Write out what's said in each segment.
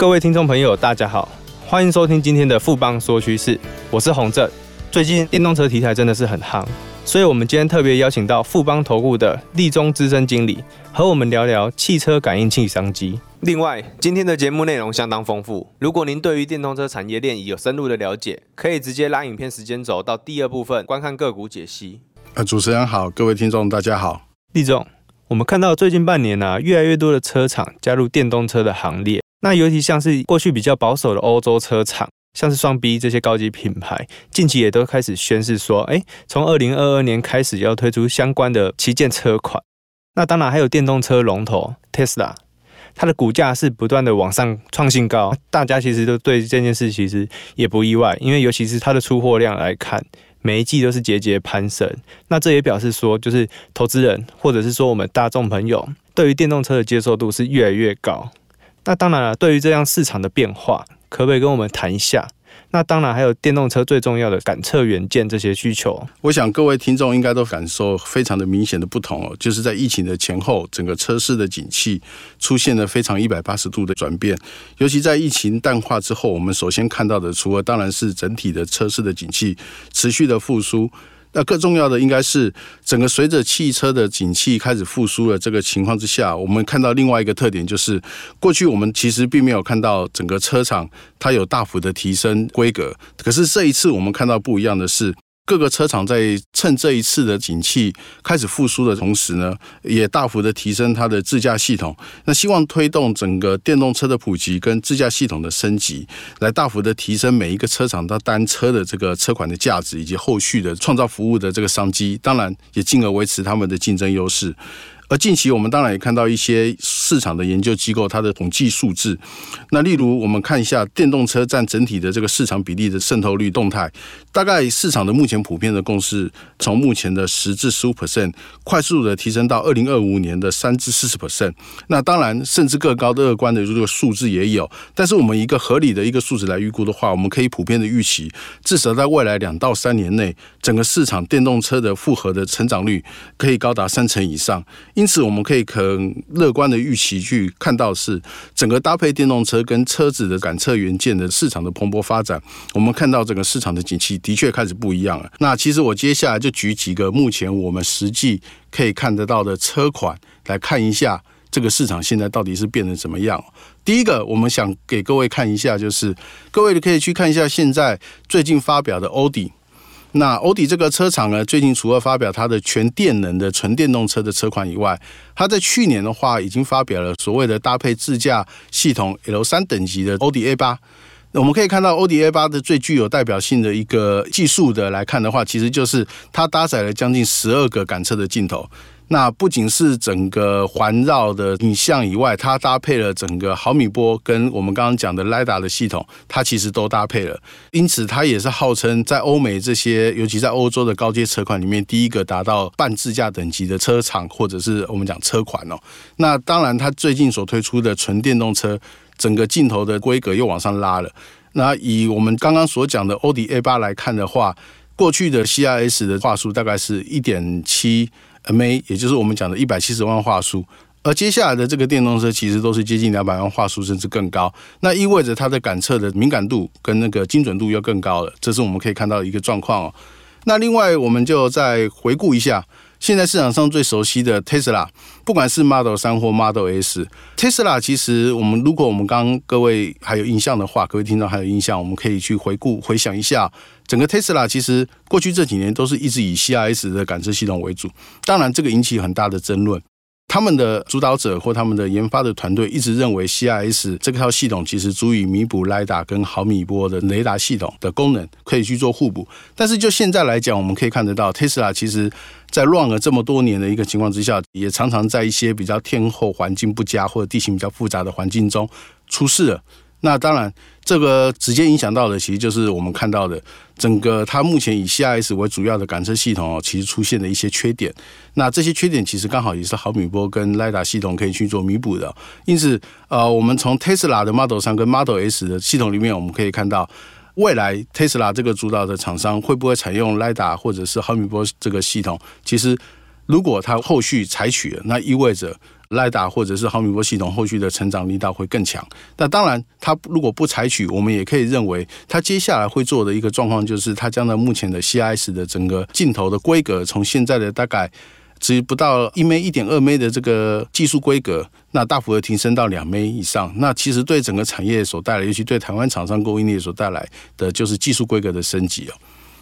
各位听众朋友，大家好，欢迎收听今天的富邦说趋势，我是洪正。最近电动车题材真的是很夯，所以我们今天特别邀请到富邦投顾的立中资深经理，和我们聊聊汽车感应器商机。另外，今天的节目内容相当丰富，如果您对于电动车产业链已有深入的了解，可以直接拉影片时间轴到第二部分观看个股解析。呃，主持人好，各位听众大家好。立中，我们看到最近半年呢、啊，越来越多的车厂加入电动车的行列。那尤其像是过去比较保守的欧洲车厂，像是双 B 这些高级品牌，近期也都开始宣示说，哎，从二零二二年开始要推出相关的旗舰车款。那当然还有电动车龙头 Tesla，它的股价是不断的往上创新高，大家其实都对这件事其实也不意外，因为尤其是它的出货量来看，每一季都是节节攀升。那这也表示说，就是投资人或者是说我们大众朋友对于电动车的接受度是越来越高。那当然了，对于这样市场的变化，可不可以跟我们谈一下？那当然还有电动车最重要的感测元件这些需求。我想各位听众应该都感受非常的明显的不同哦，就是在疫情的前后，整个车市的景气出现了非常一百八十度的转变。尤其在疫情淡化之后，我们首先看到的，除了当然是整体的车市的景气持续的复苏。那更重要的应该是，整个随着汽车的景气开始复苏的这个情况之下，我们看到另外一个特点就是，过去我们其实并没有看到整个车厂它有大幅的提升规格，可是这一次我们看到不一样的是。各个车厂在趁这一次的景气开始复苏的同时呢，也大幅的提升它的自驾系统，那希望推动整个电动车的普及跟自驾系统的升级，来大幅的提升每一个车厂它单车的这个车款的价值，以及后续的创造服务的这个商机，当然也进而维持他们的竞争优势。而近期我们当然也看到一些市场的研究机构它的统计数字，那例如我们看一下电动车占整体的这个市场比例的渗透率动态，大概市场的目前普遍的共识，从目前的十至十五 percent，快速的提升到二零二五年的三至四十 percent。那当然甚至更高的乐观的这个数字也有，但是我们一个合理的一个数值来预估的话，我们可以普遍的预期，至少在未来两到三年内，整个市场电动车的复合的成长率可以高达三成以上。因此，我们可以很乐观的预期去看到是整个搭配电动车跟车子的感测元件的市场的蓬勃发展。我们看到整个市场的景气的确开始不一样了。那其实我接下来就举几个目前我们实际可以看得到的车款来看一下这个市场现在到底是变得怎么样。第一个，我们想给各位看一下，就是各位可以去看一下现在最近发表的欧迪。那欧迪这个车厂呢，最近除了发表它的全电能的纯电动车的车款以外，它在去年的话已经发表了所谓的搭配自驾系统 L 三等级的欧迪 A 八。我们可以看到欧迪 A 八的最具有代表性的一个技术的来看的话，其实就是它搭载了将近十二个感测的镜头。那不仅是整个环绕的影像以外，它搭配了整个毫米波跟我们刚刚讲的 LiDAR 的系统，它其实都搭配了。因此，它也是号称在欧美这些，尤其在欧洲的高阶车款里面，第一个达到半自驾等级的车厂，或者是我们讲车款哦。那当然，它最近所推出的纯电动车，整个镜头的规格又往上拉了。那以我们刚刚所讲的欧迪 A 八来看的话，过去的 CIS 的话术大概是一点七。MA，也就是我们讲的一百七十万话术，而接下来的这个电动车其实都是接近两百万话术，甚至更高。那意味着它的感测的敏感度跟那个精准度又更高了，这是我们可以看到一个状况哦。那另外，我们就再回顾一下，现在市场上最熟悉的 Tesla，不管是 Model 3或 Model S，Tesla 其实我们如果我们刚各位还有印象的话，各位听众还有印象，我们可以去回顾回想一下。整个 Tesla 其实过去这几年都是一直以 CIS 的感知系统为主，当然这个引起很大的争论。他们的主导者或他们的研发的团队一直认为 CIS 这套系统其实足以弥补 LiDAR 跟毫米波的雷达系统的功能，可以去做互补。但是就现在来讲，我们可以看得到，Tesla 其实在乱了这么多年的一个情况之下，也常常在一些比较天候环境不佳或者地形比较复杂的环境中出事了。那当然，这个直接影响到的，其实就是我们看到的整个它目前以 CIS 为主要的感测系统哦，其实出现了一些缺点。那这些缺点其实刚好也是毫米波跟 lida 系统可以去做弥补的。因此，呃，我们从 Tesla 的 Model 3跟 Model S 的系统里面，我们可以看到，未来 Tesla 这个主导的厂商会不会采用 lida 或者是毫米波这个系统，其实。如果它后续采取了，那意味着雷达或者是毫米波系统后续的成长力道会更强。那当然，它如果不采取，我们也可以认为，它接下来会做的一个状况就是，它将在目前的 CIS 的整个镜头的规格，从现在的大概只不到一枚、一点二枚的这个技术规格，那大幅的提升到两枚以上。那其实对整个产业所带来，尤其对台湾厂商供应链所带来的，就是技术规格的升级哦。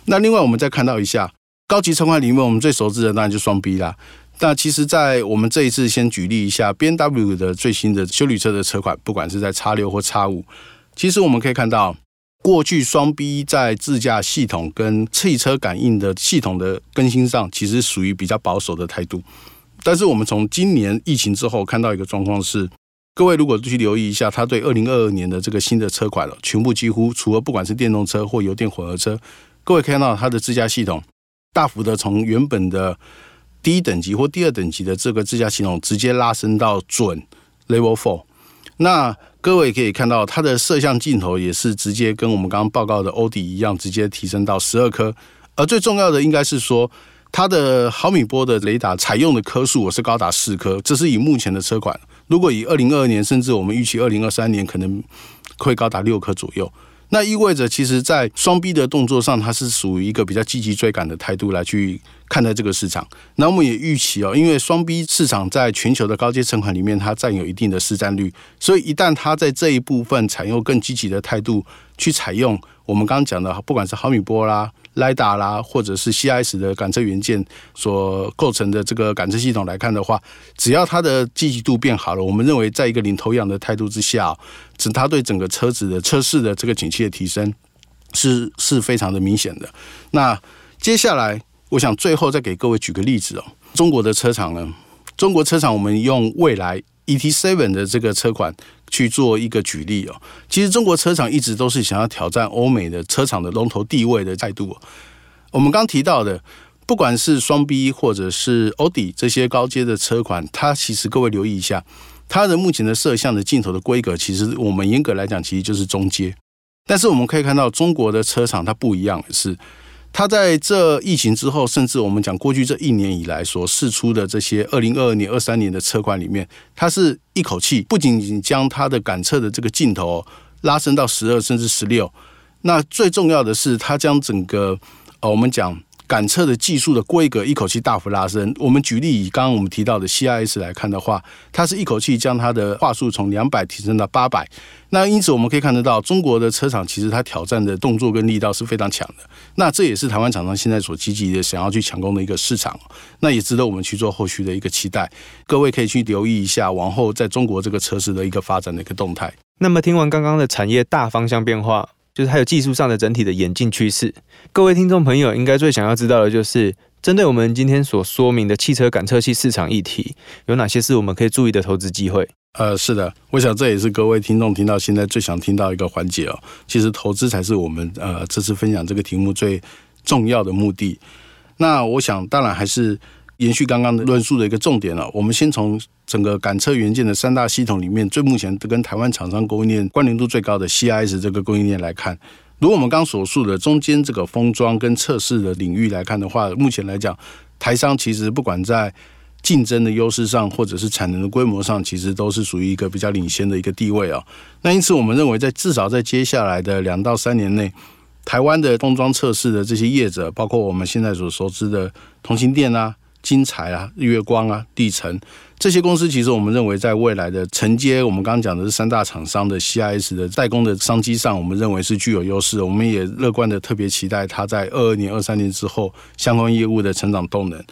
那另外，我们再看到一下。高级车款里面，我们最熟知的当然就双 B 啦。那其实，在我们这一次先举例一下 BMW 的最新的修理车的车款，不管是在 X 六或 X 五，其实我们可以看到，过去双 B 在自驾系统跟汽车感应的系统的更新上，其实属于比较保守的态度。但是我们从今年疫情之后看到一个状况是，各位如果去留意一下，它对二零二二年的这个新的车款了，全部几乎除了不管是电动车或油电混合车，各位可以看到它的自驾系统。大幅的从原本的第一等级或第二等级的这个自驾系统，直接拉升到准 Level Four。那各位可以看到，它的摄像镜头也是直接跟我们刚刚报告的欧迪一样，直接提升到十二颗。而最重要的应该是说，它的毫米波的雷达采用的颗数，我是高达四颗。这是以目前的车款，如果以二零二二年，甚至我们预期二零二三年，可能会高达六颗左右。那意味着，其实，在双逼的动作上，它是属于一个比较积极追赶的态度来去看待这个市场。那我们也预期哦，因为双逼市场在全球的高阶存款里面，它占有一定的市占率，所以一旦它在这一部分采用更积极的态度去采用我们刚刚讲的，不管是毫米波啦。雷达啦，或者是 CIS 的感测元件所构成的这个感测系统来看的话，只要它的积极度变好了，我们认为在一个领头羊的态度之下，整它对整个车子的车市的这个景气的提升是是非常的明显的。那接下来，我想最后再给各位举个例子哦，中国的车厂呢，中国车厂我们用蔚来 ET7 的这个车款。去做一个举例哦，其实中国车厂一直都是想要挑战欧美的车厂的龙头地位的态度。我们刚提到的，不管是双 B 或者是奥迪这些高阶的车款，它其实各位留意一下，它的目前的摄像的镜头的规格，其实我们严格来讲，其实就是中阶。但是我们可以看到，中国的车厂它不一样的是。它在这疫情之后，甚至我们讲过去这一年以来所试出的这些二零二二年、二三年的车款里面，它是一口气不仅仅将它的感测的这个镜头拉伸到十二甚至十六，那最重要的是，它将整个呃我们讲。感测的技术的规格一口气大幅拉升。我们举例以刚刚我们提到的 CIS 来看的话，它是一口气将它的话术从两百提升到八百。那因此我们可以看得到，中国的车厂其实它挑战的动作跟力道是非常强的。那这也是台湾厂商现在所积极的想要去抢攻的一个市场。那也值得我们去做后续的一个期待。各位可以去留意一下往后在中国这个车市的一个发展的一个动态。那么听完刚刚的产业大方向变化。就是还有技术上的整体的演进趋势，各位听众朋友应该最想要知道的就是，针对我们今天所说明的汽车感测器市场议题，有哪些是我们可以注意的投资机会？呃，是的，我想这也是各位听众听到现在最想听到一个环节哦。其实投资才是我们呃这次分享这个题目最重要的目的。那我想当然还是。延续刚刚的论述的一个重点了，我们先从整个感测元件的三大系统里面，最目前跟台湾厂商供应链关联度最高的 CIS 这个供应链来看，如我们刚所述的中间这个封装跟测试的领域来看的话，目前来讲，台商其实不管在竞争的优势上，或者是产能的规模上，其实都是属于一个比较领先的一个地位啊。那因此，我们认为在至少在接下来的两到三年内，台湾的封装测试的这些业者，包括我们现在所熟知的同欣电啊。金材啊，日月光啊，地成这些公司，其实我们认为在未来的承接我们刚刚讲的是三大厂商的 CIS 的代工的商机上，我们认为是具有优势。我们也乐观的特别期待它在二二年、二三年之后相关业务的成长动能。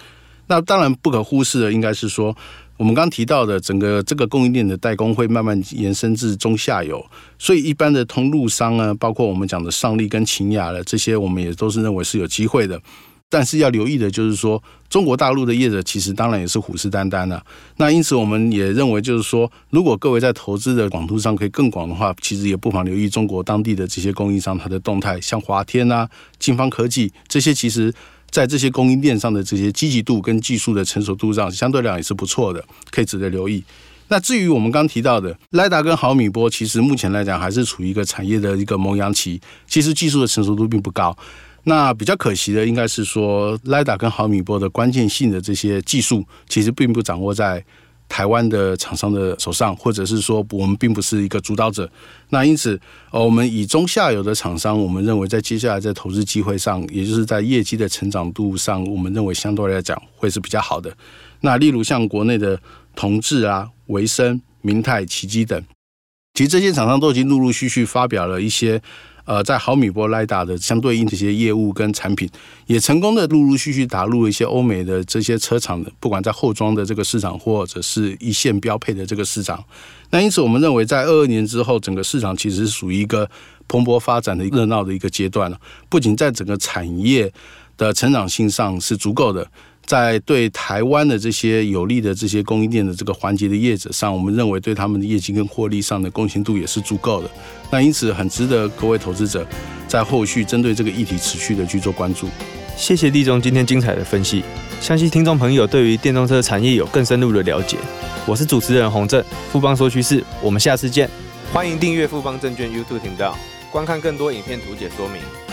那当然不可忽视的，应该是说我们刚提到的整个这个供应链的代工会慢慢延伸至中下游，所以一般的通路商啊，包括我们讲的上力跟秦雅的这些，我们也都是认为是有机会的。但是要留意的就是说，中国大陆的业者其实当然也是虎视眈眈的。那因此我们也认为，就是说，如果各位在投资的广度上可以更广的话，其实也不妨留意中国当地的这些供应商它的动态，像华天啊、金方科技这些，其实在这些供应链上的这些积极度跟技术的成熟度上，相对量也是不错的，可以值得留意。那至于我们刚提到的雷达跟毫米波，其实目前来讲还是处于一个产业的一个萌芽期，其实技术的成熟度并不高。那比较可惜的应该是说，LiDAR 跟毫米波的关键性的这些技术，其实并不掌握在台湾的厂商的手上，或者是说我们并不是一个主导者。那因此，呃，我们以中下游的厂商，我们认为在接下来在投资机会上，也就是在业绩的成长度上，我们认为相对来讲会是比较好的。那例如像国内的同志啊、维生、明泰、奇基等，其实这些厂商都已经陆陆续续发表了一些。呃，在毫米波雷达的相对应这些业务跟产品，也成功的陆陆续续打入了一些欧美的这些车厂的，不管在后装的这个市场，或者是一线标配的这个市场。那因此，我们认为在二二年之后，整个市场其实是属于一个蓬勃发展的热闹的一个阶段了。不仅在整个产业的成长性上是足够的。在对台湾的这些有利的这些供应链的这个环节的业者上，我们认为对他们的业绩跟获利上的贡献度也是足够的。那因此很值得各位投资者在后续针对这个议题持续的去做关注。谢谢立中今天精彩的分析，相信听众朋友对于电动车产业有更深入的了解。我是主持人洪正，富邦说趋势，我们下次见。欢迎订阅富邦证券 YouTube 频道，观看更多影片图解说明。